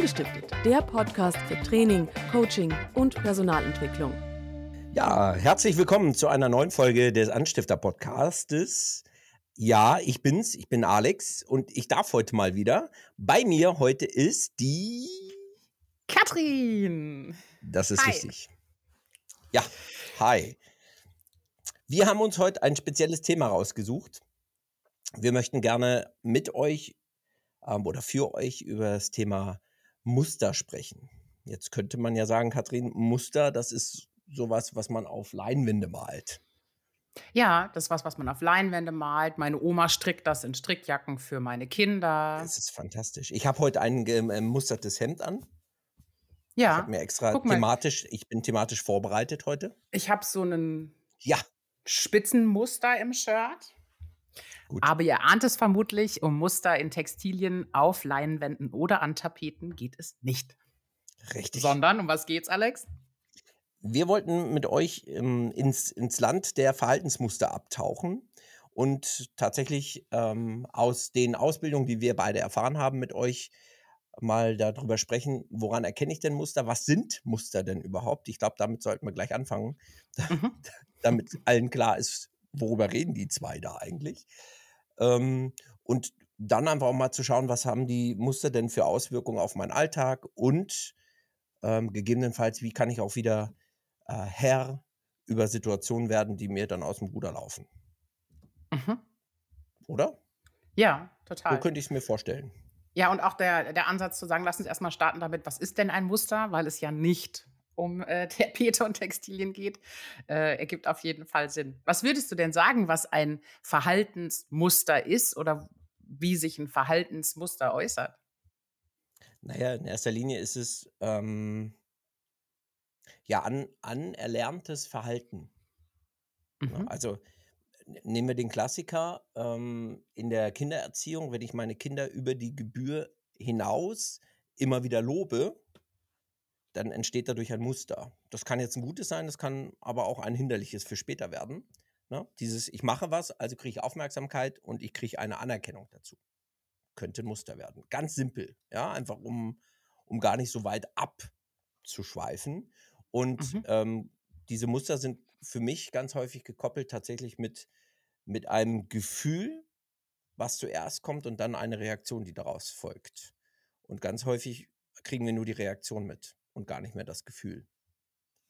Angestiftet, der Podcast für Training, Coaching und Personalentwicklung. Ja, herzlich willkommen zu einer neuen Folge des Anstifter-Podcastes. Ja, ich bin's, ich bin Alex und ich darf heute mal wieder. Bei mir heute ist die Katrin. Das ist hi. richtig. Ja, hi. Wir haben uns heute ein spezielles Thema rausgesucht. Wir möchten gerne mit euch ähm, oder für euch über das Thema Muster sprechen. Jetzt könnte man ja sagen, Katrin, Muster, das ist sowas, was man auf Leinwände malt. Ja, das ist was, was man auf Leinwände malt. Meine Oma strickt das in Strickjacken für meine Kinder. Das ist fantastisch. Ich habe heute ein gemustertes Hemd an. Ja. Ich habe mir extra thematisch, ich bin thematisch vorbereitet heute. Ich habe so einen ja. Spitzenmuster im Shirt. Gut. Aber ihr ahnt es vermutlich, um Muster in Textilien auf Leinwänden oder an Tapeten geht es nicht. Richtig. Sondern, um was geht's, Alex? Wir wollten mit euch ähm, ins, ins Land der Verhaltensmuster abtauchen und tatsächlich ähm, aus den Ausbildungen, die wir beide erfahren haben, mit euch mal darüber sprechen, woran erkenne ich denn Muster? Was sind Muster denn überhaupt? Ich glaube, damit sollten wir gleich anfangen, mhm. damit allen klar ist, worüber reden die zwei da eigentlich. Ähm, und dann einfach auch mal zu schauen, was haben die Muster denn für Auswirkungen auf meinen Alltag und ähm, gegebenenfalls, wie kann ich auch wieder äh, Herr über Situationen werden, die mir dann aus dem Ruder laufen. Mhm. Oder? Ja, total. So könnte ich es mir vorstellen. Ja, und auch der, der Ansatz zu sagen, lass uns erstmal starten damit, was ist denn ein Muster, weil es ja nicht um äh, Tapete und Textilien geht, äh, ergibt auf jeden Fall Sinn. Was würdest du denn sagen, was ein Verhaltensmuster ist oder wie sich ein Verhaltensmuster äußert? Naja, in erster Linie ist es ähm, ja an, anerlerntes Verhalten. Mhm. Also nehmen wir den Klassiker ähm, in der Kindererziehung, wenn ich meine Kinder über die Gebühr hinaus immer wieder lobe, dann entsteht dadurch ein Muster. Das kann jetzt ein gutes sein, das kann aber auch ein hinderliches für später werden. Ne? Dieses, ich mache was, also kriege ich Aufmerksamkeit und ich kriege eine Anerkennung dazu. Könnte ein Muster werden. Ganz simpel, ja, einfach um, um gar nicht so weit abzuschweifen. Und mhm. ähm, diese Muster sind für mich ganz häufig gekoppelt tatsächlich mit, mit einem Gefühl, was zuerst kommt und dann eine Reaktion, die daraus folgt. Und ganz häufig kriegen wir nur die Reaktion mit und gar nicht mehr das Gefühl.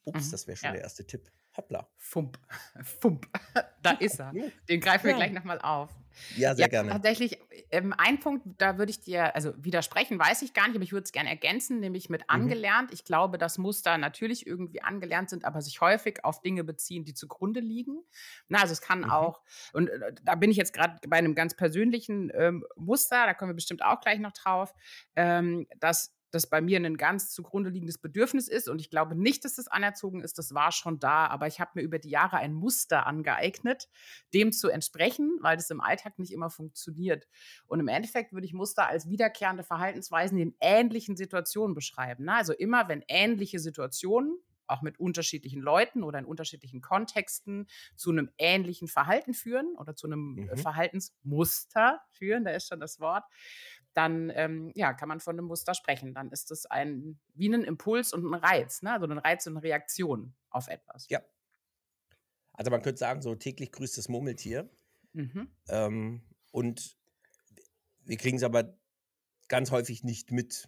Ups, mhm. das wäre schon ja. der erste Tipp. Hoppla. Fump. Fump. Da ist er. Den greifen wir ja. gleich nochmal auf. Ja, sehr ja, gerne. Tatsächlich, ähm, ein Punkt, da würde ich dir, also widersprechen, weiß ich gar nicht, aber ich würde es gerne ergänzen, nämlich mit mhm. angelernt. Ich glaube, dass Muster natürlich irgendwie angelernt sind, aber sich häufig auf Dinge beziehen, die zugrunde liegen. Na, also es kann mhm. auch, und äh, da bin ich jetzt gerade bei einem ganz persönlichen ähm, Muster, da kommen wir bestimmt auch gleich noch drauf, ähm, dass das bei mir ein ganz zugrunde liegendes Bedürfnis ist. Und ich glaube nicht, dass das anerzogen ist. Das war schon da. Aber ich habe mir über die Jahre ein Muster angeeignet, dem zu entsprechen, weil das im Alltag nicht immer funktioniert. Und im Endeffekt würde ich Muster als wiederkehrende Verhaltensweisen in ähnlichen Situationen beschreiben. Ne? Also immer, wenn ähnliche Situationen auch mit unterschiedlichen Leuten oder in unterschiedlichen Kontexten zu einem ähnlichen Verhalten führen oder zu einem mhm. Verhaltensmuster führen, da ist schon das Wort, dann ähm, ja, kann man von einem Muster sprechen. Dann ist es ein, wie ein Impuls und ein Reiz, ne? also ein Reiz und eine Reaktion auf etwas. Ja. Also man könnte sagen, so täglich grüßt das Murmeltier. Mhm. Ähm, und wir kriegen es aber ganz häufig nicht mit.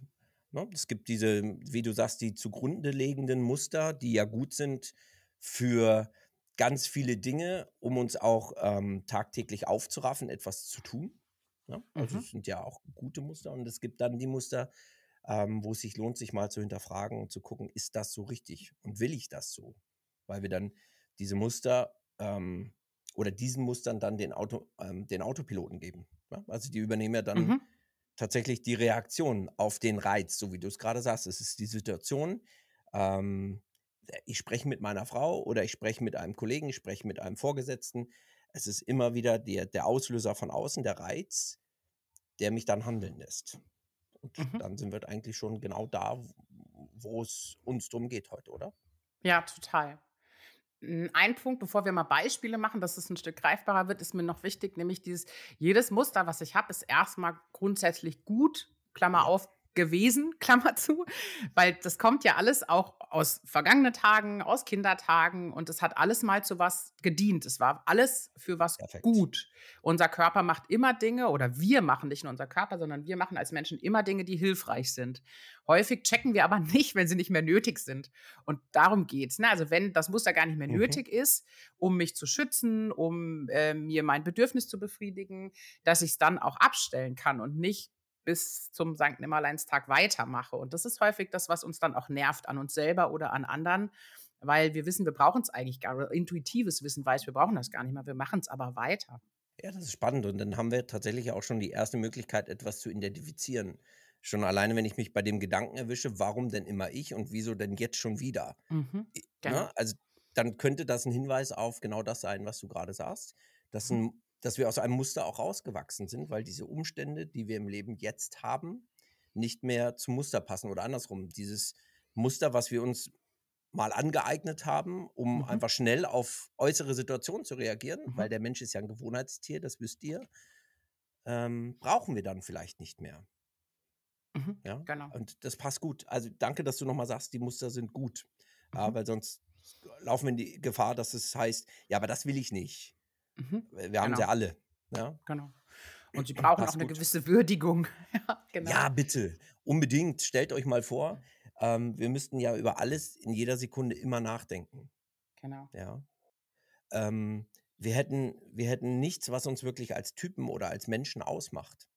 Ne? Es gibt diese, wie du sagst, die zugrunde liegenden Muster, die ja gut sind für ganz viele Dinge, um uns auch ähm, tagtäglich aufzuraffen, etwas zu tun. Ne? Also mhm. es sind ja auch gute Muster und es gibt dann die Muster, ähm, wo es sich lohnt, sich mal zu hinterfragen und zu gucken, ist das so richtig und will ich das so? Weil wir dann diese Muster ähm, oder diesen Mustern dann den, Auto, ähm, den Autopiloten geben. Ne? Also die übernehmen ja dann mhm. tatsächlich die Reaktion auf den Reiz, so wie du es gerade sagst. Es ist die Situation, ähm, ich spreche mit meiner Frau oder ich spreche mit einem Kollegen, ich spreche mit einem Vorgesetzten es ist immer wieder der, der Auslöser von außen, der Reiz, der mich dann handeln lässt. Und mhm. dann sind wir eigentlich schon genau da, wo es uns drum geht heute, oder? Ja, total. Ein Punkt, bevor wir mal Beispiele machen, dass es ein Stück greifbarer wird, ist mir noch wichtig, nämlich dieses, jedes Muster, was ich habe, ist erstmal grundsätzlich gut, Klammer auf, gewesen, Klammer zu, weil das kommt ja alles auch aus vergangenen Tagen, aus Kindertagen und es hat alles mal zu was gedient. Es war alles für was Perfekt. gut. Unser Körper macht immer Dinge oder wir machen nicht nur unser Körper, sondern wir machen als Menschen immer Dinge, die hilfreich sind. Häufig checken wir aber nicht, wenn sie nicht mehr nötig sind. Und darum geht's. Ne? Also wenn das Muster gar nicht mehr mhm. nötig ist, um mich zu schützen, um äh, mir mein Bedürfnis zu befriedigen, dass ich es dann auch abstellen kann und nicht bis zum St. Nimmerleinstag weitermache. Und das ist häufig das, was uns dann auch nervt an uns selber oder an anderen, weil wir wissen, wir brauchen es eigentlich gar nicht. Intuitives Wissen weiß, wir brauchen das gar nicht mehr. Wir machen es aber weiter. Ja, das ist spannend. Und dann haben wir tatsächlich auch schon die erste Möglichkeit, etwas zu identifizieren. Schon alleine, wenn ich mich bei dem Gedanken erwische, warum denn immer ich und wieso denn jetzt schon wieder? Mhm, genau. Also dann könnte das ein Hinweis auf genau das sein, was du gerade sagst. Dass mhm. ein dass wir aus einem Muster auch rausgewachsen sind, weil diese Umstände, die wir im Leben jetzt haben, nicht mehr zum Muster passen oder andersrum. Dieses Muster, was wir uns mal angeeignet haben, um mhm. einfach schnell auf äußere Situationen zu reagieren, mhm. weil der Mensch ist ja ein Gewohnheitstier, das wisst ihr, ähm, brauchen wir dann vielleicht nicht mehr. Mhm. Ja, genau. Und das passt gut. Also danke, dass du nochmal sagst, die Muster sind gut. Ja, mhm. weil sonst laufen wir in die Gefahr, dass es heißt, ja, aber das will ich nicht. Mhm. Wir genau. haben sie alle. Ja? Genau. Und sie brauchen auch eine gut. gewisse Würdigung. ja, genau. ja, bitte. Unbedingt. Stellt euch mal vor, ähm, wir müssten ja über alles in jeder Sekunde immer nachdenken. Genau. Ja. Ähm, wir, hätten, wir hätten nichts, was uns wirklich als Typen oder als Menschen ausmacht.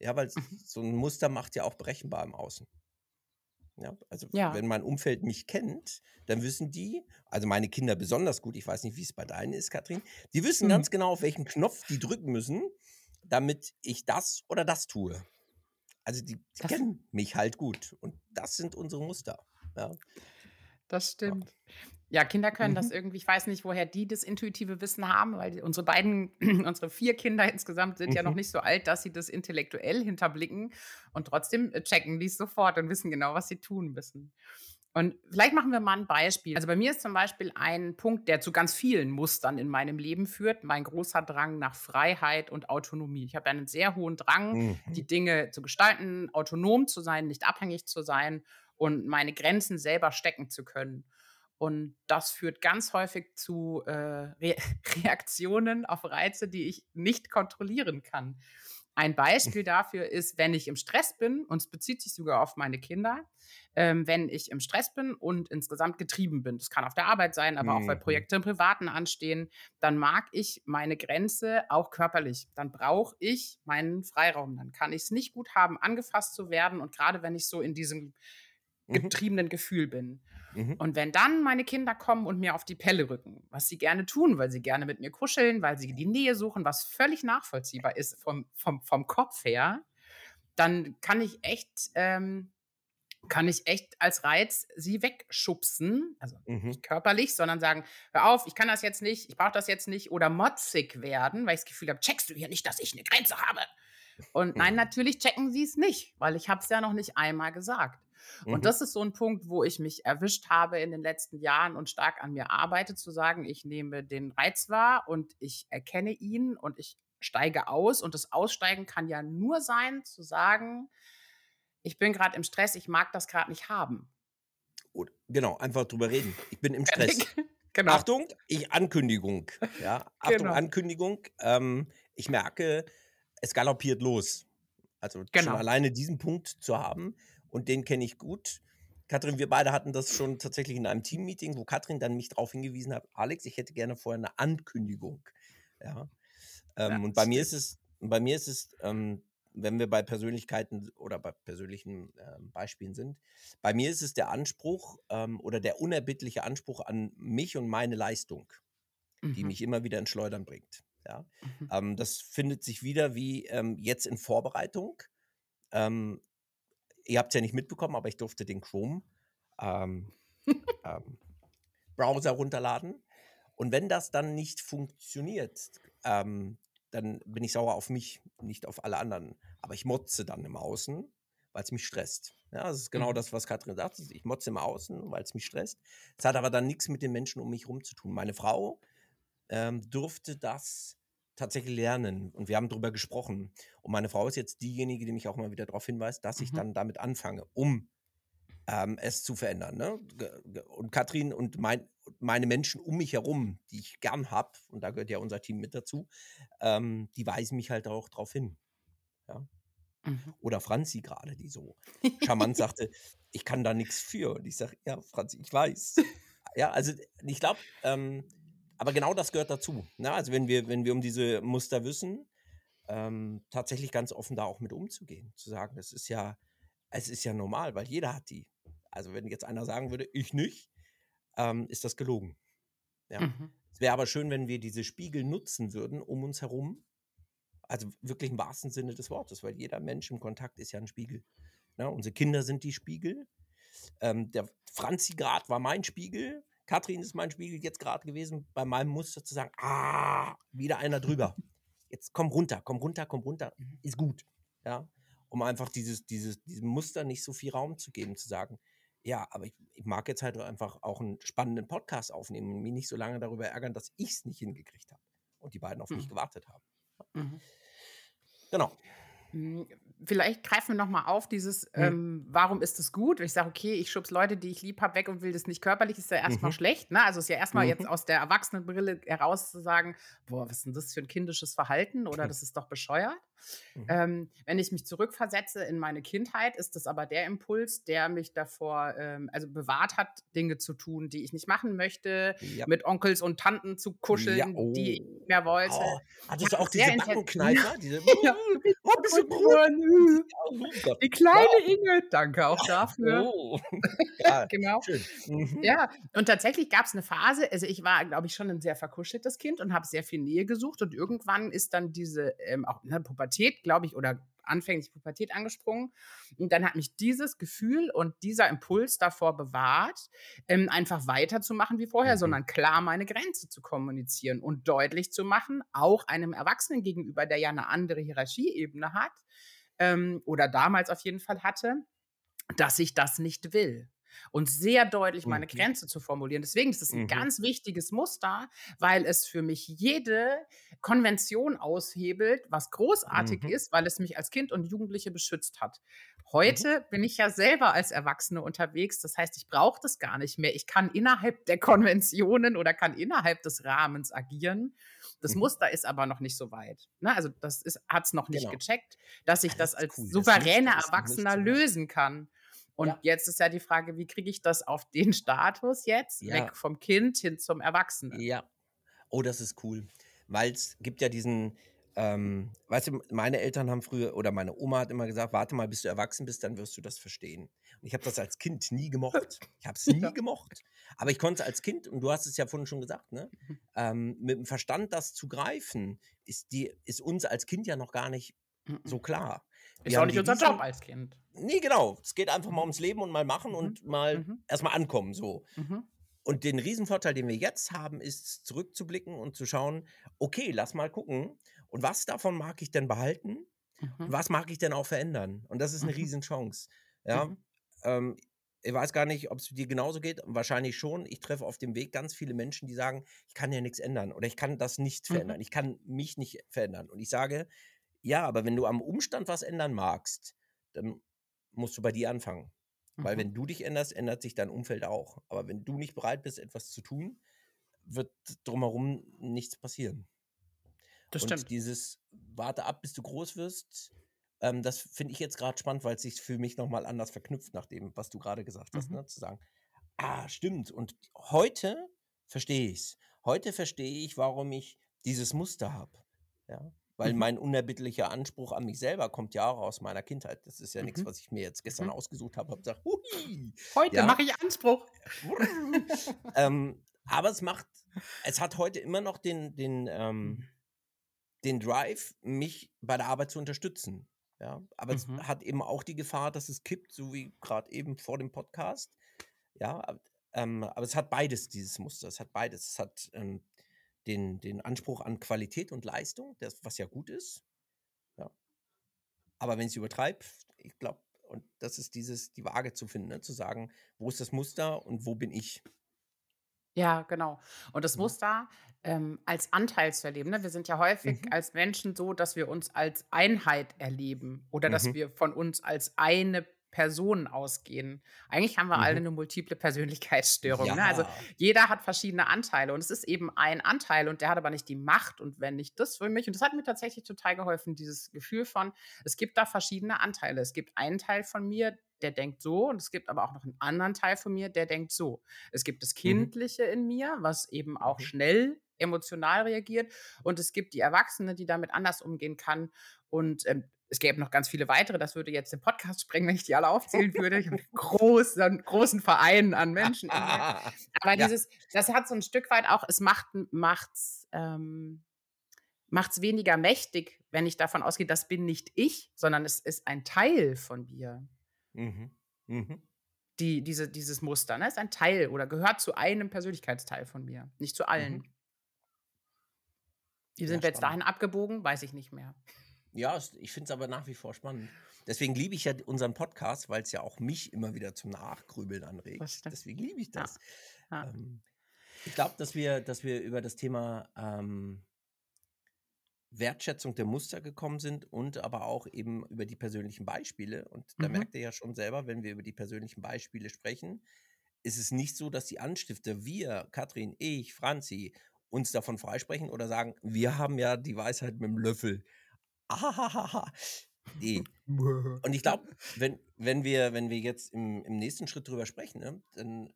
Ja, weil mhm. so ein Muster macht ja auch berechenbar im Außen. Ja, also ja. wenn mein Umfeld mich kennt, dann wissen die, also meine Kinder besonders gut, ich weiß nicht, wie es bei deinen ist, Katrin, die wissen mhm. ganz genau, auf welchen Knopf die drücken müssen, damit ich das oder das tue. Also die, die kennen mich halt gut und das sind unsere Muster. Ja. Das stimmt. Ja, Kinder können mhm. das irgendwie, ich weiß nicht, woher die das intuitive Wissen haben, weil unsere beiden, unsere vier Kinder insgesamt sind mhm. ja noch mhm. nicht so alt, dass sie das intellektuell hinterblicken und trotzdem äh, checken die es sofort und wissen genau, was sie tun müssen. Und vielleicht machen wir mal ein Beispiel. Also bei mir ist zum Beispiel ein Punkt, der zu ganz vielen Mustern in meinem Leben führt, mein großer Drang nach Freiheit und Autonomie. Ich habe einen sehr hohen Drang, mhm. die Dinge zu gestalten, autonom zu sein, nicht abhängig zu sein und meine Grenzen selber stecken zu können. Und das führt ganz häufig zu äh, Re Reaktionen auf Reize, die ich nicht kontrollieren kann. Ein Beispiel dafür ist, wenn ich im Stress bin, und es bezieht sich sogar auf meine Kinder, ähm, wenn ich im Stress bin und insgesamt getrieben bin, das kann auf der Arbeit sein, aber mhm. auch weil mhm. Projekte im Privaten anstehen, dann mag ich meine Grenze auch körperlich. Dann brauche ich meinen Freiraum. Dann kann ich es nicht gut haben, angefasst zu werden. Und gerade wenn ich so in diesem mhm. getriebenen mhm. Gefühl bin. Mhm. Und wenn dann meine Kinder kommen und mir auf die Pelle rücken, was sie gerne tun, weil sie gerne mit mir kuscheln, weil sie die Nähe suchen, was völlig nachvollziehbar ist vom, vom, vom Kopf her, dann kann ich echt, ähm, kann ich echt als Reiz sie wegschubsen, also mhm. nicht körperlich, sondern sagen, hör auf, ich kann das jetzt nicht, ich brauche das jetzt nicht oder motzig werden, weil ich das Gefühl habe, checkst du hier nicht, dass ich eine Grenze habe? Und nein, natürlich checken sie es nicht, weil ich habe es ja noch nicht einmal gesagt. Und mhm. das ist so ein Punkt, wo ich mich erwischt habe in den letzten Jahren und stark an mir arbeite, zu sagen, ich nehme den Reiz wahr und ich erkenne ihn und ich steige aus. Und das Aussteigen kann ja nur sein, zu sagen, ich bin gerade im Stress, ich mag das gerade nicht haben. Oder, genau, einfach drüber reden. Ich bin im Stress. genau. Achtung, ich Ankündigung. Ja, Achtung, genau. Ankündigung. Ähm, ich merke, es galoppiert los. Also genau. schon alleine diesen Punkt zu haben, und den kenne ich gut. Katrin, wir beide hatten das schon tatsächlich in einem Teammeeting, wo Katrin dann mich darauf hingewiesen hat, Alex, ich hätte gerne vorher eine Ankündigung. Ja. Ähm, ja und bei mir ist es, bei mir ist es, ähm, wenn wir bei Persönlichkeiten oder bei persönlichen ähm, Beispielen sind, bei mir ist es der Anspruch ähm, oder der unerbittliche Anspruch an mich und meine Leistung, mhm. die mich immer wieder ins Schleudern bringt. Ja. Mhm. Ähm, das findet sich wieder wie ähm, jetzt in Vorbereitung. Ähm, ihr habt es ja nicht mitbekommen, aber ich durfte den Chrome ähm, ähm, Browser runterladen. Und wenn das dann nicht funktioniert, ähm, dann bin ich sauer auf mich, nicht auf alle anderen. Aber ich motze dann im Außen, weil es mich stresst. Ja, das ist genau mhm. das, was Katrin sagt. Ich motze im Außen, weil es mich stresst. Es hat aber dann nichts mit den Menschen um mich herum zu tun. Meine Frau ähm, durfte das tatsächlich lernen. Und wir haben darüber gesprochen. Und meine Frau ist jetzt diejenige, die mich auch mal wieder darauf hinweist, dass ich Mhm. dann damit anfange, um ähm, es zu verändern. Ne? Und Katrin und mein, meine Menschen um mich herum, die ich gern habe, und da gehört ja unser Team mit dazu, ähm, die weisen mich halt auch darauf hin. Mhm. Oder Franzi gerade, die so charmant sagte, ich kann da nichts für. Und ich sage, ja, Franzi, ich weiß. Ja, also ich glaube, ähm, aber genau das gehört dazu. Ne? Also wenn wir, wenn wir um diese Muster wissen, ähm, tatsächlich ganz offen da auch mit umzugehen. Zu sagen, das ist ja, es ist ja normal, weil jeder hat die. Also wenn jetzt einer sagen würde, ich nicht, ähm, ist das gelogen. Ja. Mhm. Es wäre aber schön, wenn wir diese Spiegel nutzen würden um uns herum. Also wirklich im wahrsten Sinne des Wortes, weil jeder Mensch im Kontakt ist ja ein Spiegel. Ne? Unsere Kinder sind die Spiegel. Ähm, der Franzi gerade war mein Spiegel. Katrin ist mein Spiegel jetzt gerade gewesen, bei meinem Muster zu sagen, ah, wieder einer drüber. Jetzt komm runter, komm runter, komm runter, Mhm. ist gut. Ja, um einfach dieses, dieses, diesem Muster nicht so viel Raum zu geben, zu sagen, ja, aber ich, ich mag jetzt halt einfach auch einen spannenden Podcast aufnehmen und mich nicht so lange darüber ärgern, dass ich es nicht hingekriegt habe und die beiden auf mich Mhm. gewartet haben. Mhm. Genau. Vielleicht greifen wir nochmal auf, dieses, Mhm. ähm, warum ist es gut? Wenn ich sage, okay, ich schubs Leute, die ich lieb habe, weg und will das nicht körperlich, ist ja erstmal Mhm. schlecht. Ne? Also ist ja erstmal jetzt Mhm. aus der Erwachsenenbrille heraus zu sagen, boah, was ist denn das für ein kindisches Verhalten oder das ist doch bescheuert. Mhm. Ähm, wenn ich mich zurückversetze in meine Kindheit, ist das aber der Impuls, der mich davor, ähm, also bewahrt hat, Dinge zu tun, die ich nicht machen möchte, Ja. mit Onkels und Tanten zu kuscheln, die ich oh. nicht mehr wollte. Oh, hattest du auch diese Backenkneifer? Diese, Ja, Gott. Die kleine Inge, danke auch dafür. Oh. Ja, Genau. Mhm. Ja, und tatsächlich gab es eine Phase, also ich war, glaube ich, schon ein sehr verkuscheltes Kind und habe sehr viel Nähe gesucht und irgendwann ist dann diese, ähm, auch ne, Pubertät, glaube ich, oder anfänglich Pubertät angesprungen. Und dann hat mich dieses Gefühl und dieser Impuls davor bewahrt, ähm, einfach weiterzumachen wie vorher, Mhm. sondern klar meine Grenze zu kommunizieren und deutlich zu machen, auch einem Erwachsenen gegenüber, der ja eine andere Hierarchieebene hat ähm, oder damals auf jeden Fall hatte, dass ich das nicht will. Und sehr deutlich meine Mhm. Grenze zu formulieren. Deswegen ist es ein Mhm. ganz wichtiges Muster, weil es für mich jede Konvention aushebelt, was großartig Mhm. ist, weil es mich als Kind und Jugendliche beschützt hat. Heute bin ich ja selber als Erwachsene unterwegs. Das heißt, ich brauche das gar nicht mehr. Ich kann innerhalb der Konventionen oder kann innerhalb des Rahmens agieren. Das Mhm. Muster ist aber noch nicht so weit. Ne? Also das hat es noch nicht Genau. gecheckt, dass ich Ah, das das als cool. Das souveräner nicht Erwachsener lösen kann. Und Ja. jetzt ist ja die Frage, wie kriege ich das auf den Status jetzt, Ja. weg vom Kind hin zum Erwachsenen? Ja. Oh, das ist cool. Weil es gibt ja diesen, ähm, weißt du, meine Eltern haben früher, oder meine Oma hat immer gesagt, warte mal, bis du erwachsen bist, dann wirst du das verstehen. Und ich habe das als Kind nie gemocht. Ich habe es nie Ja. gemocht. Aber ich konnte es als Kind, und du hast es ja vorhin schon gesagt, ne? Mhm. Ähm, mit dem Verstand das zu greifen, ist, die, ist uns als Kind ja noch gar nicht Mhm. so klar. Ist auch nicht unser Job als Kind. Nee, genau. Es geht einfach mal ums Leben und mal machen Mhm. und mal Mhm. erstmal ankommen, so. Mhm. Und den Riesenvorteil, den wir jetzt haben, ist zurückzublicken und zu schauen, okay, lass mal gucken. Und was davon mag ich denn behalten? Und Mhm. was mag ich denn auch verändern? Und das ist eine Mhm. Riesenchance. Ja, Mhm. ähm, ich weiß gar nicht, ob es dir genauso geht. Wahrscheinlich schon. Ich treffe auf dem Weg ganz viele Menschen, die sagen, ich kann ja nichts ändern oder ich kann das nicht Mhm. verändern. Ich kann mich nicht verändern. Und ich sage, ja, aber wenn du am Umstand was ändern magst, dann musst du bei dir anfangen. Weil Mhm. wenn du dich änderst, ändert sich dein Umfeld auch. Aber wenn du nicht bereit bist, etwas zu tun, wird drumherum nichts passieren. Das Und stimmt. dieses Warte ab, bis du groß wirst, ähm, das finde ich jetzt gerade spannend, weil es sich für mich nochmal anders verknüpft nach dem, was du gerade gesagt hast, Mhm. ne? zu sagen, ah, stimmt. Und heute verstehe ich es. Heute verstehe ich, warum ich dieses Muster habe. Ja? Weil Mhm. mein unerbittlicher Anspruch an mich selber kommt ja auch aus meiner Kindheit. Das ist ja nichts, Mhm. was ich mir jetzt gestern Mhm. ausgesucht habe und gesagt, hui, Heute ja. mache ich Anspruch. ähm, aber es macht, es hat heute immer noch den, den, ähm, Mhm. den Drive, mich bei der Arbeit zu unterstützen. Ja, aber es Mhm. hat eben auch die Gefahr, dass es kippt, so wie gerade eben vor dem Podcast. Ja, ähm, aber es hat beides, dieses Muster. Es hat beides. Es hat ähm, den, den Anspruch an Qualität und Leistung, das, was ja gut ist. Ja. Aber wenn ich es übertreibe, ich glaube, und das ist dieses, die Waage zu finden, ne? zu sagen, wo ist das Muster und wo bin ich? Ja, genau. Und das Mhm. Muster ähm, als Anteil zu erleben. Ne? Wir sind ja häufig Mhm. als Menschen so, dass wir uns als Einheit erleben oder dass Mhm. wir von uns als eine Person ausgehen. Eigentlich haben wir alle Mhm. eine multiple Persönlichkeitsstörung. Ne? Also Ja. jeder hat verschiedene Anteile und es ist eben ein Anteil und der hat aber nicht die Macht und wenn nicht das für mich und das hat mir tatsächlich total geholfen, dieses Gefühl von, es gibt da verschiedene Anteile. Es gibt einen Teil von mir, der denkt so und es gibt aber auch noch einen anderen Teil von mir, der denkt so. Es gibt das Mhm. Kindliche in mir, was eben auch Mhm. schnell emotional reagiert und es gibt die Erwachsene, die damit anders umgehen kann und ähm, es gäbe noch ganz viele weitere, das würde jetzt den Podcast sprengen, wenn ich die alle aufzählen würde. Ich habe einen großen, großen Verein an Menschen. Aber Ja. dieses, das hat so ein Stück weit auch, es macht macht's, ähm, macht's weniger mächtig, wenn ich davon ausgehe, das bin nicht ich, sondern es ist ein Teil von mir. Mhm. Mhm. Die, diese, dieses Muster, ne? Ist ein Teil oder gehört zu einem Persönlichkeitsteil von mir, nicht zu allen. Mhm. Wie Ja, sind wir jetzt dahin abgebogen? Weiß ich nicht mehr. Ja, ich finde es aber nach wie vor spannend. Deswegen liebe ich ja unseren Podcast, weil es ja auch mich immer wieder zum Nachgrübeln anregt. Deswegen liebe ich Ja. das. Ja. Ähm, ich glaube, dass wir, dass wir über das Thema ähm, Wertschätzung der Muster gekommen sind und aber auch eben über die persönlichen Beispiele. Und da Mhm. merkt ihr ja schon selber, wenn wir über die persönlichen Beispiele sprechen, ist es nicht so, dass die Anstifter, wir, Katrin, ich, Franzi, uns davon freisprechen oder sagen, wir haben ja die Weisheit mit dem Löffel. Ahahaha. Nee. Und ich glaube, wenn, wenn, wir, wenn wir jetzt im, im nächsten Schritt drüber sprechen, ne, dann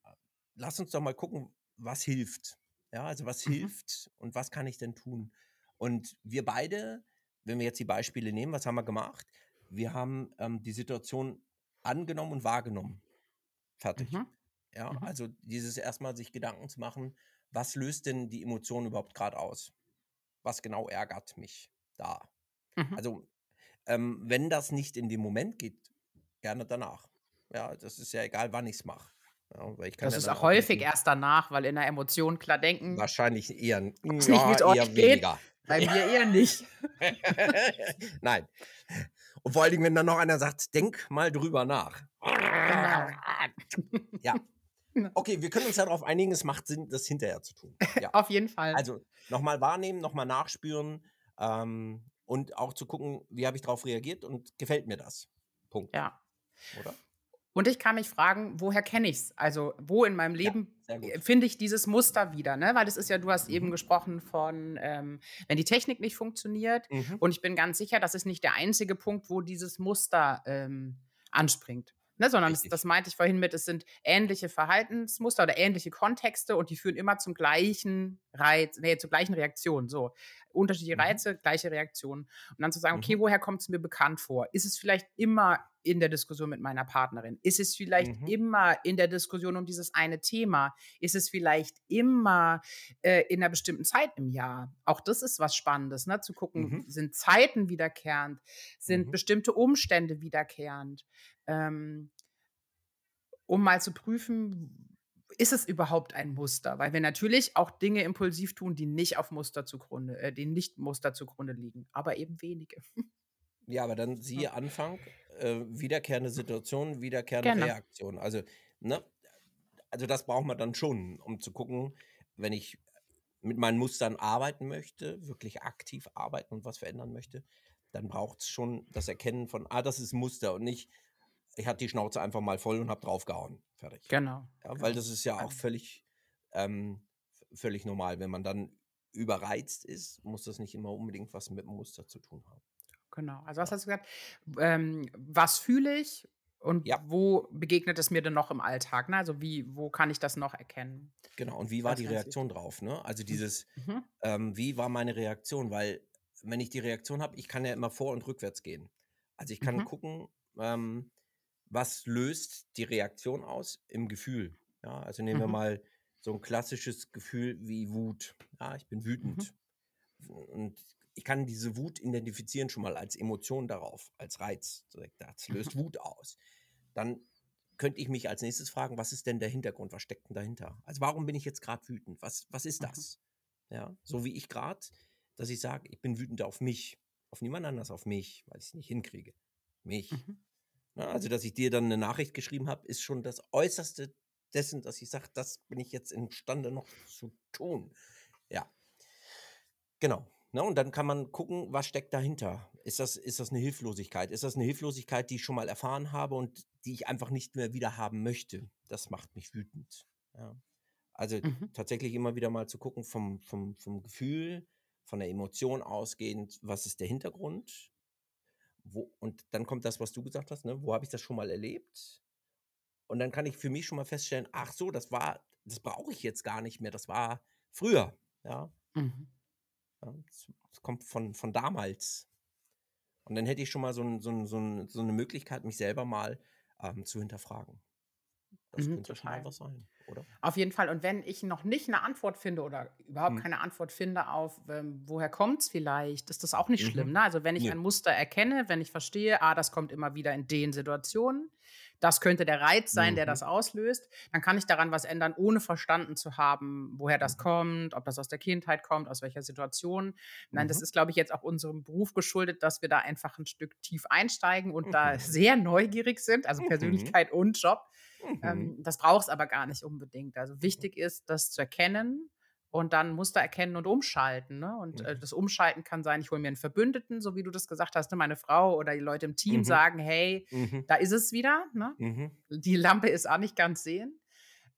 lass uns doch mal gucken, was hilft. Ja, also was Mhm. hilft und was kann ich denn tun? Und wir beide, wenn wir jetzt die Beispiele nehmen, was haben wir gemacht? Wir haben ähm, die Situation angenommen und wahrgenommen. Fertig. Mhm. Ja, Mhm. also dieses erstmal sich Gedanken zu machen, was löst denn die Emotion überhaupt gerade aus? Was genau ärgert mich da? Mhm. Also, ähm, wenn das nicht in dem Moment geht, gerne danach. Ja, das ist ja egal, wann ich es mache. Ja, Das ja ist auch häufig mit erst danach, weil in der Emotion klar denken, Wahrscheinlich eher, nicht, ja, wie's euch eher geht. weniger. bei mir eher nicht. Nein. Und vor allen Dingen, wenn dann noch einer sagt, denk mal drüber nach. Genau. Ja. Okay, wir können uns darauf einigen, es macht Sinn, das hinterher zu tun. Ja. Auf jeden Fall. Also nochmal wahrnehmen, nochmal nachspüren ähm, und auch zu gucken, wie habe ich darauf reagiert und gefällt mir das. Punkt. ja. Oder? Und ich kann mich fragen, woher kenne ich es? Also, wo in meinem Ja, Leben gut. äh, finde ich dieses Muster wieder? Ne? Weil es ist ja, du hast eben Mhm. gesprochen von, ähm, wenn die Technik nicht funktioniert. Mhm. Und ich bin ganz sicher, das ist nicht der einzige Punkt, wo dieses Muster ähm, anspringt. Ne, sondern Richtig. das meinte ich vorhin mit, es sind ähnliche Verhaltensmuster oder ähnliche Kontexte und die führen immer zum gleichen Reiz, nee, zur gleichen Reaktion. So. Unterschiedliche Mhm. Reize, gleiche Reaktionen. Und dann zu sagen, okay, Mhm. woher kommt es mir bekannt vor? Ist es vielleicht immer in der Diskussion mit meiner Partnerin? Ist es vielleicht Mhm. immer in der Diskussion um dieses eine Thema? Ist es vielleicht immer äh, in einer bestimmten Zeit im Jahr? Auch das ist was Spannendes, ne? zu gucken, Mhm. sind Zeiten wiederkehrend? Sind Mhm. bestimmte Umstände wiederkehrend? Ähm, um mal zu prüfen, ist es überhaupt ein Muster? Weil wir natürlich auch Dinge impulsiv tun, die nicht auf Muster zugrunde, äh, die nicht Muster zugrunde liegen, aber eben wenige. Ja, aber dann siehe Anfang, äh, wiederkehrende Situation, wiederkehrende Genau. Reaktion. Also, ne, also das braucht man dann schon, um zu gucken, wenn ich mit meinen Mustern arbeiten möchte, wirklich aktiv arbeiten und was verändern möchte, dann braucht es schon das Erkennen von, ah, das ist ein Muster und nicht, ich hatte die Schnauze einfach mal voll und habe draufgehauen. Fertig. Genau. Ja, genau. weil das ist ja auch Also- völlig, ähm, völlig normal. Wenn man dann überreizt ist, muss das nicht immer unbedingt was mit dem Muster zu tun haben. Genau. Also was hast du gesagt? Ähm, was fühle ich und Ja. wo begegnet es mir denn noch im Alltag? Ne? Also wie, wo kann ich das noch erkennen? Genau, und wie war die Reaktion drauf? Ne? Also dieses, Mhm. ähm, wie war meine Reaktion? Weil wenn ich die Reaktion habe, ich kann ja immer vor und rückwärts gehen. Also ich kann Mhm. gucken, ähm, was löst die Reaktion aus im Gefühl. Ja, also nehmen wir Mhm. mal so ein klassisches Gefühl wie Wut. Ja, ich bin wütend. Und ich kann diese Wut identifizieren schon mal als Emotion darauf, als Reiz. Das löst Wut aus. Dann könnte ich mich als nächstes fragen, was ist denn der Hintergrund? Was steckt denn dahinter? Also warum bin ich jetzt gerade wütend? Was, was ist Mhm. das? Ja, so wie ich gerade, dass ich sage, ich bin wütend auf mich, auf niemand anders, auf mich, weil ich es nicht hinkriege. Mich. Mhm. Na, also, dass ich dir dann eine Nachricht geschrieben habe, ist schon das Äußerste dessen, dass ich sage, das bin ich jetzt imstande noch zu tun. Ja. Genau. Ne, und dann kann man gucken, was steckt dahinter. Ist das, ist das eine Hilflosigkeit? Ist das eine Hilflosigkeit, die ich schon mal erfahren habe und die ich einfach nicht mehr wieder haben möchte? Das macht mich wütend. Ja. Also mhm. tatsächlich immer wieder mal zu gucken vom, vom, vom Gefühl, von der Emotion ausgehend, was ist der Hintergrund? Wo, und dann kommt das, was du gesagt hast, ne? wo habe ich das schon mal erlebt? Und dann kann ich für mich schon mal feststellen, ach so, das war, das brauche ich jetzt gar nicht mehr, das war früher. Ja. Mhm. Es kommt von, von damals. Und dann hätte ich schon mal so, ein, so, ein, so, ein, so eine Möglichkeit, mich selber mal ähm, zu hinterfragen. Das mhm, könnte total. schon was sein, oder? Auf jeden Fall. Und wenn ich noch nicht eine Antwort finde oder überhaupt hm. keine Antwort finde auf, ähm, woher kommt es vielleicht, ist das auch nicht mhm. schlimm. Ne? Also wenn ich ja. ein Muster erkenne, wenn ich verstehe, ah, das kommt immer wieder in den Situationen, das könnte der Reiz sein, mhm. der das auslöst, dann kann ich daran was ändern, ohne verstanden zu haben, woher das mhm. kommt, ob das aus der Kindheit kommt, aus welcher Situation. Nein, mhm. das ist, glaube ich, jetzt auch unserem Beruf geschuldet, dass wir da einfach ein Stück tief einsteigen und da mhm. sehr neugierig sind, also mhm. Persönlichkeit und Job. Ähm, das braucht es aber gar nicht unbedingt. Also wichtig ist, das zu erkennen und dann Muster erkennen und umschalten. Ne? Und äh, mhm. das Umschalten kann sein, ich hole mir einen Verbündeten, so wie du das gesagt hast, ne? meine Frau oder die Leute im Team mhm. sagen, hey, mhm. da ist es wieder. Ne? Mhm. Die Lampe ist auch nicht ganz sehen.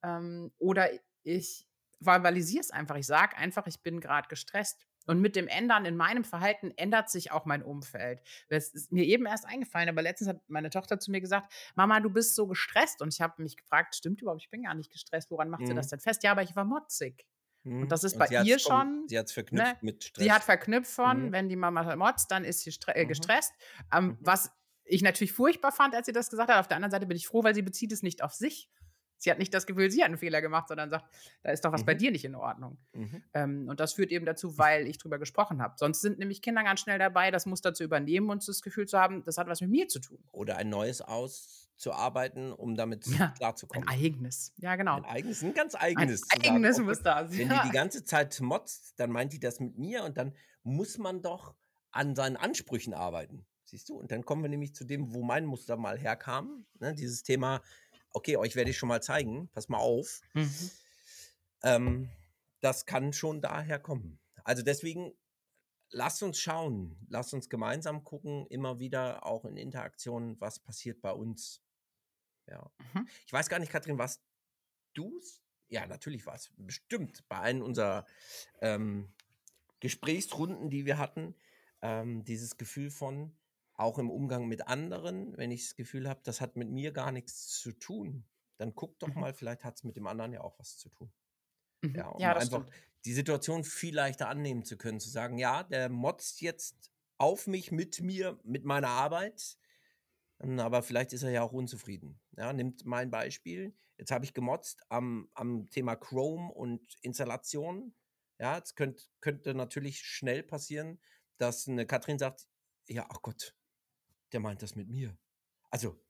Ähm, oder ich verbalisiere es einfach. Ich sage einfach, ich bin gerade gestresst. Und mit dem Ändern in meinem Verhalten ändert sich auch mein Umfeld. Das ist mir eben erst eingefallen, aber letztens hat meine Tochter zu mir gesagt, Mama, du bist so gestresst. Und ich habe mich gefragt, stimmt überhaupt, ich bin gar nicht gestresst. Woran macht mhm. sie das denn fest? Ja, aber ich war motzig. Und mhm. das ist und bei ihr schon. Sie hat es verknüpft ne? mit Stress. Sie hat verknüpft von, mhm. wenn die Mama motzt, dann ist sie äh, mhm. gestresst. Ähm, mhm. Was ich natürlich furchtbar fand, als sie das gesagt hat. Auf der anderen Seite bin ich froh, weil sie bezieht es nicht auf sich. Sie hat nicht das Gefühl, sie hat einen Fehler gemacht, sondern sagt, da ist doch was mhm. bei dir nicht in Ordnung. Mhm. Ähm, und das führt eben dazu, weil ich drüber gesprochen habe. Sonst sind nämlich Kinder ganz schnell dabei, das Muster zu übernehmen und das Gefühl zu haben, das hat was mit mir zu tun. Oder ein neues aus zu arbeiten, um damit ja, klarzukommen. Ein eigenes, ja genau. Ein eigenes, ein ganz eigenes. Ein eigenes sagen, muss da Wenn die die ganze Zeit motzt, dann meint die das mit mir und dann muss man doch an seinen Ansprüchen arbeiten. Siehst du? Und dann kommen wir nämlich zu dem, wo mein Muster mal herkam. Ne? Dieses Thema, okay, euch werde ich schon mal zeigen, pass mal auf. Mhm. Ähm, das kann schon daher kommen. Also deswegen lasst uns schauen, lasst uns gemeinsam gucken, immer wieder auch in Interaktionen, was passiert bei uns. Ja. Mhm. Ich weiß gar nicht, Katrin, was du Ja, natürlich war es bestimmt bei einem unserer ähm, Gesprächsrunden, die wir hatten, ähm, dieses Gefühl von, auch im Umgang mit anderen, wenn ich das Gefühl habe, das hat mit mir gar nichts zu tun, dann guck doch mhm. mal, vielleicht hat es mit dem anderen ja auch was zu tun. Mhm. Ja, um ja, einfach stimmt. die Situation viel leichter annehmen zu können, zu sagen, ja, der motzt jetzt auf mich, mit mir, mit meiner Arbeit, aber vielleicht ist er ja auch unzufrieden. Ja, nimmt mein Beispiel. Jetzt habe ich gemotzt am, am Thema Chrome und Installation. Ja, es könnt, könnte natürlich schnell passieren, dass eine Katrin sagt, ja, ach Gott, der meint das mit mir. Also,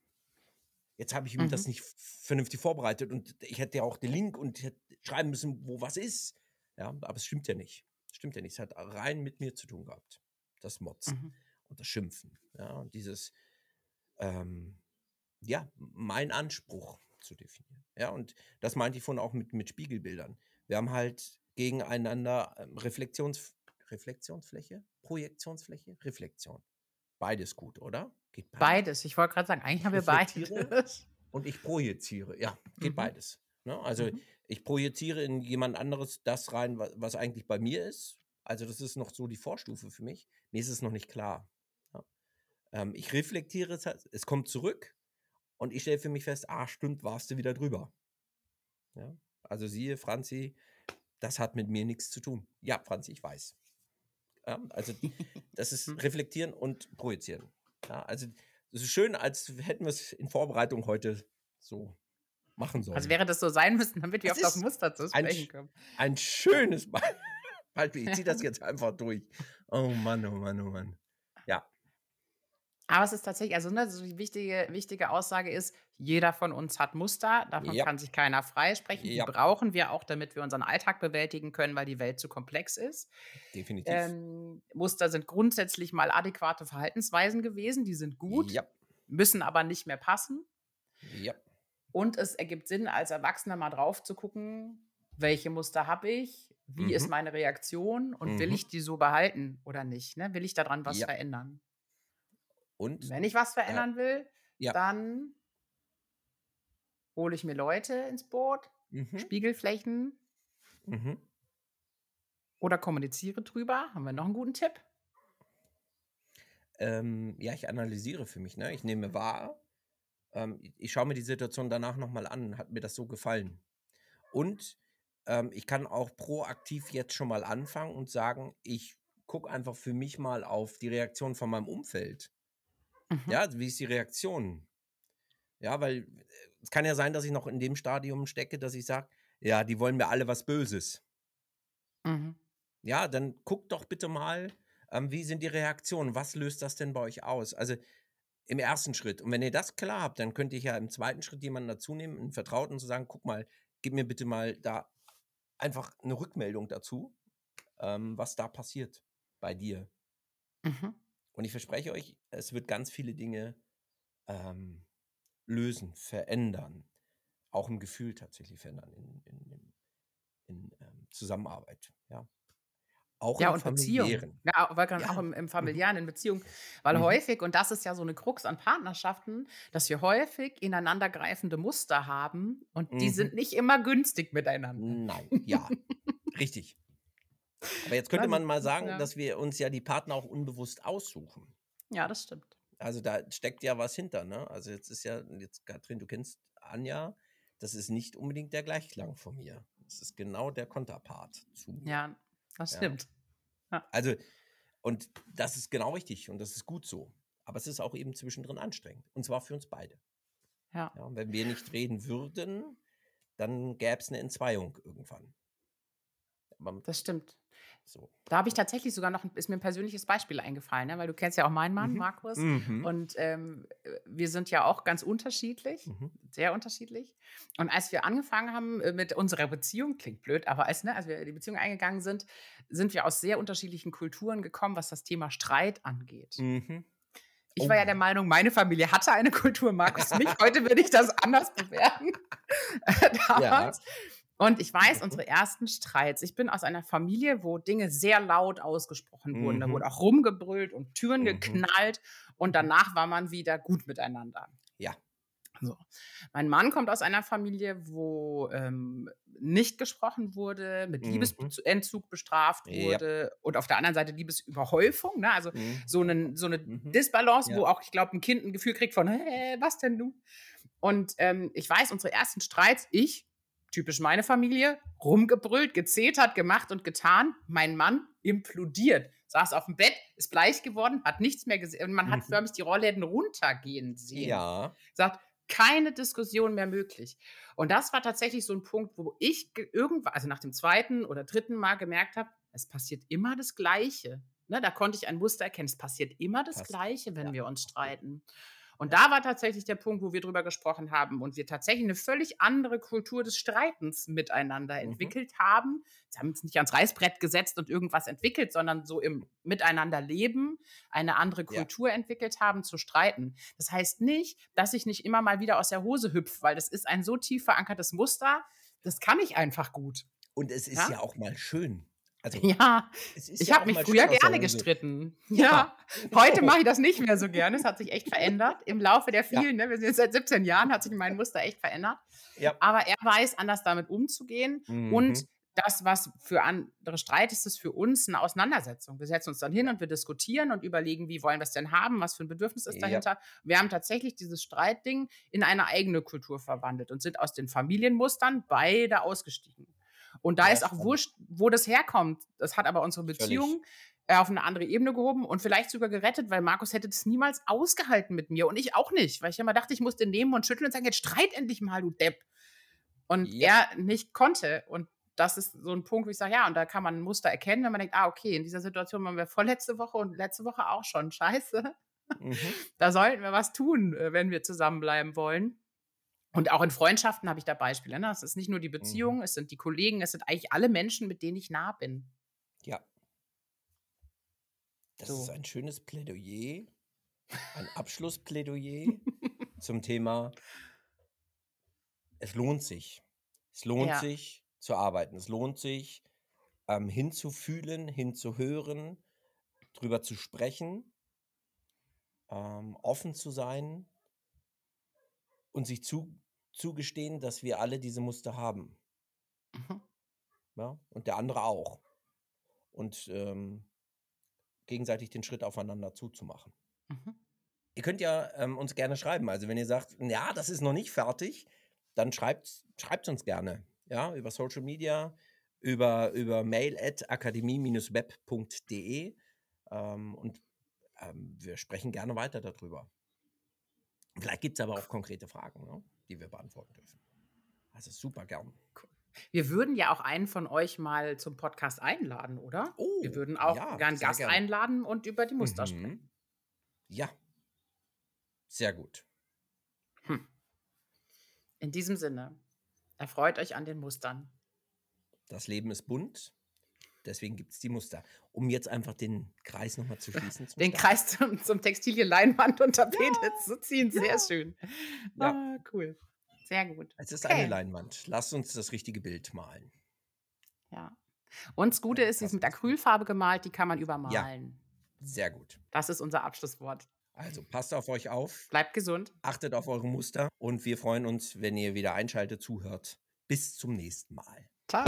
jetzt habe ich ihm mhm. das nicht vernünftig vorbereitet und ich hätte ja auch den Link und hätte schreiben müssen, wo was ist. Ja, aber es stimmt ja nicht. Es stimmt ja nicht. Es hat rein mit mir zu tun gehabt. Das Motzen mhm. und das Schimpfen. Ja, und dieses, ähm, ja, mein Anspruch zu definieren. Ja, und das meinte ich vorhin auch mit, mit Spiegelbildern. Wir haben halt gegeneinander ähm, Reflexions, Reflexionsfläche, Projektionsfläche, Reflexion. Beides gut, oder? Geht beides. beides. Ich wollte gerade sagen, eigentlich haben wir beides. Und ich projiziere. Ja, geht mhm. beides. Ne? Also mhm. ich projiziere in jemand anderes das rein, was, was, eigentlich bei mir ist. Also das ist noch so die Vorstufe für mich. Mir ist es noch nicht klar. Ähm, ich reflektiere es, es kommt zurück und ich stelle für mich fest, ah, stimmt, warst du wieder drüber. Ja? Also siehe, Franzi, das hat mit mir nichts zu tun. Ja, Franzi, ich weiß. Ja, also das ist reflektieren und projizieren. Ja, also es ist schön, als hätten wir es in Vorbereitung heute so machen sollen. Also wäre das so sein müssen, damit wir das auf das Muster zu sprechen kommen. Ein schönes Beispiel. Ich ziehe das jetzt einfach durch. Oh Mann, oh Mann, oh Mann. Aber es ist tatsächlich, also ne, so die wichtige, wichtige Aussage ist, jeder von uns hat Muster, davon ja. kann sich keiner freisprechen. Ja. Die brauchen wir auch, damit wir unseren Alltag bewältigen können, weil die Welt zu komplex ist. Definitiv. Ähm, Muster sind grundsätzlich mal adäquate Verhaltensweisen gewesen, die sind gut, ja. müssen aber nicht mehr passen. Ja. Und es ergibt Sinn, als Erwachsener mal drauf zu gucken, welche Muster habe ich, wie mhm. ist meine Reaktion und mhm. will ich die so behalten oder nicht? Ne? Will ich daran was verändern? Und wenn ich was verändern äh, will, ja. dann hole ich mir Leute ins Boot, mhm. Spiegelflächen mhm. oder kommuniziere drüber. Haben wir noch einen guten Tipp? Ähm, ja, ich analysiere für mich. Ne? Ich nehme wahr. Ähm, ich schaue mir die Situation danach nochmal an. Hat mir das so gefallen? Und ähm, ich kann auch proaktiv jetzt schon mal anfangen und sagen, ich gucke einfach für mich mal auf die Reaktion von meinem Umfeld. Mhm. Ja, wie ist die Reaktion? Ja, weil es kann ja sein, dass ich noch in dem Stadium stecke, dass ich sage, ja, die wollen mir alle was Böses. Mhm. Ja, dann guckt doch bitte mal, ähm, wie sind die Reaktionen? Was löst das denn bei euch aus? Also im ersten Schritt. Und wenn ihr das klar habt, dann könnt ihr ja im zweiten Schritt jemanden dazu nehmen, einen Vertrauten, zu sagen, guck mal, gib mir bitte mal da einfach eine Rückmeldung dazu, ähm, was da passiert bei dir. Mhm. Und ich verspreche euch, es wird ganz viele Dinge ähm, lösen, verändern, auch im Gefühl tatsächlich verändern, in, in, in, in ähm, Zusammenarbeit. Ja. Auch ja, und Beziehung. Ja, weil ja. auch im, im, mhm. familiären, in Beziehungen. Weil mhm. häufig, und das ist ja so eine Krux an Partnerschaften, dass wir häufig ineinandergreifende Muster haben und die mhm. sind nicht immer günstig miteinander. Nein, ja. Richtig. Aber jetzt könnte man mal sagen, ja. dass wir uns ja die Partner auch unbewusst aussuchen. Ja, das stimmt. Also da steckt ja was hinter, ne? Also jetzt ist ja, jetzt Katrin, du kennst Anja, das ist nicht unbedingt der Gleichklang von mir. Das ist genau der Konterpart zu mir. Ja, das stimmt. Ja. Also, und das ist genau richtig und das ist gut so. Aber es ist auch eben zwischendrin anstrengend. Und zwar für uns beide. Ja. ja und wenn wir nicht reden würden, dann gäbe es eine Entzweiung irgendwann. Aber das stimmt. So. Da habe ich tatsächlich sogar noch, ist mir ein persönliches Beispiel eingefallen, ne? weil du kennst ja auch meinen Mann, mhm. Markus. Mhm. Und ähm, wir sind ja auch ganz unterschiedlich, mhm. sehr unterschiedlich. Und als wir angefangen haben äh, mit unserer Beziehung, klingt blöd, aber als, ne, als wir die Beziehung eingegangen sind, sind wir aus sehr unterschiedlichen Kulturen gekommen, was das Thema Streit angeht. Mhm. Ich war ja oh. der Meinung, meine Familie hatte eine Kultur, Markus nicht. Heute würde ich das anders bewerten. Damals. Ja. Und ich weiß, mhm. unsere ersten Streits, ich bin aus einer Familie, wo Dinge sehr laut ausgesprochen wurden. Mhm. Da wurde auch rumgebrüllt und Türen mhm. geknallt und danach war man wieder gut miteinander. Ja. So. Mein Mann kommt aus einer Familie, wo ähm, nicht gesprochen wurde, mit mhm. Liebesentzug bestraft wurde ja. und auf der anderen Seite Liebesüberhäufung. Ne? Also mhm. so, einen, so eine mhm. Disbalance, ja. wo auch, ich glaube, ein Kind ein Gefühl kriegt von, hä, was denn du? Und ähm, ich weiß, unsere ersten Streits, ich typisch meine Familie, rumgebrüllt, gezetert, gemacht und getan. Mein Mann implodiert, saß auf dem Bett, ist bleich geworden, hat nichts mehr gesehen. Und man hat mhm. förmlich die Rollläden runtergehen sehen. Ja. Sagt, keine Diskussion mehr möglich. Und das war tatsächlich so ein Punkt, wo ich irgendwann, also nach dem zweiten oder dritten Mal gemerkt habe, es passiert immer das Gleiche. Ne, da konnte ich ein Muster erkennen. Es passiert immer das Passt. Gleiche, wenn ja. wir uns streiten. Und da war tatsächlich der Punkt, wo wir drüber gesprochen haben und wir tatsächlich eine völlig andere Kultur des Streitens miteinander mhm. entwickelt haben. Sie haben uns nicht ans Reißbrett gesetzt und irgendwas entwickelt, sondern so im Miteinanderleben eine andere Kultur ja. entwickelt haben zu streiten. Das heißt nicht, dass ich nicht immer mal wieder aus der Hose hüpfe, weil das ist ein so tief verankertes Muster, das kann ich einfach gut. Und es ist ja, ja auch mal schön. Also, ja, ich ja habe mich früher gerne gestritten. Ja, ja. heute mache ich das nicht mehr so gerne. Es hat sich echt verändert im Laufe der vielen. Ja. Ne, wir sind jetzt seit 17 Jahren, hat sich mein Muster echt verändert. Ja. Aber er weiß, anders damit umzugehen. Mhm. Und das, was für andere Streit ist, ist für uns eine Auseinandersetzung. Wir setzen uns dann hin und wir diskutieren und überlegen, wie wollen wir es denn haben, was für ein Bedürfnis ist dahinter. Wir haben tatsächlich dieses Streitding in eine eigene Kultur verwandelt und sind aus den Familienmustern beide ausgestiegen. Und da ja, ist auch wurscht, wo das herkommt. Das hat aber unsere Beziehung Völlig. Äh, auf eine andere Ebene gehoben und vielleicht sogar gerettet, weil Markus hätte das niemals ausgehalten mit mir und ich auch nicht, weil ich immer dachte, ich muss den nehmen und schütteln und sagen, jetzt streit endlich mal, du Depp. Und ja. er nicht konnte. Und das ist so ein Punkt, wo ich sage, ja, und da kann man ein Muster erkennen, wenn man denkt, ah, okay, in dieser Situation waren wir vorletzte Woche und letzte Woche auch schon. Scheiße. Mhm. Da sollten wir was tun, äh, wenn wir zusammenbleiben wollen. Und auch in Freundschaften habe ich da Beispiele. Ne? Es ist nicht nur die Beziehung, mhm. es sind die Kollegen, es sind eigentlich alle Menschen, mit denen ich nah bin. Ja. Das so. ist ein schönes Plädoyer, ein Abschlussplädoyer zum Thema es lohnt sich. Es lohnt Ja. sich zu arbeiten. Es lohnt sich ähm, hinzufühlen, hinzuhören, drüber zu sprechen, ähm, offen zu sein und sich zu, zugestehen, dass wir alle diese Muster haben. Mhm. Ja? Und der andere auch. Und ähm, gegenseitig den Schritt aufeinander zuzumachen. Mhm. Ihr könnt ja ähm, uns gerne schreiben. Also wenn ihr sagt, ja, das ist noch nicht fertig, dann schreibt es uns gerne. Ja, über Social Media, über, über mail at akademie-web.de ähm, und ähm, wir sprechen gerne weiter darüber. Vielleicht gibt es aber auch konkrete Fragen, ne, die wir beantworten dürfen. Also super gern. Wir würden ja auch einen von euch mal zum Podcast einladen, oder? Oh, Wir würden auch ja, gern sehr Gast gerne. einladen und über die Muster Mhm. sprechen. Ja, sehr gut. In diesem Sinne, erfreut euch an den Mustern. Das Leben ist bunt, deswegen gibt es die Muster. Um jetzt einfach den Kreis nochmal zu schließen. zum Den Start. Kreis zum, zum Textilien, Leinwand und Tapete zu ziehen. Sehr ja. schön. Ja. Ah, cool. Sehr gut. Es ist Okay. eine Leinwand. Lasst uns das richtige Bild malen. Ja. Und das Gute ist, sie ist mit Acrylfarbe gemalt, die kann man übermalen. Sehr gut. Das ist unser Abschlusswort. Also passt auf euch auf, Bleibt gesund. achtet auf eure Muster und wir freuen uns, wenn ihr wieder einschaltet, zuhört. Bis zum nächsten Mal. Ciao.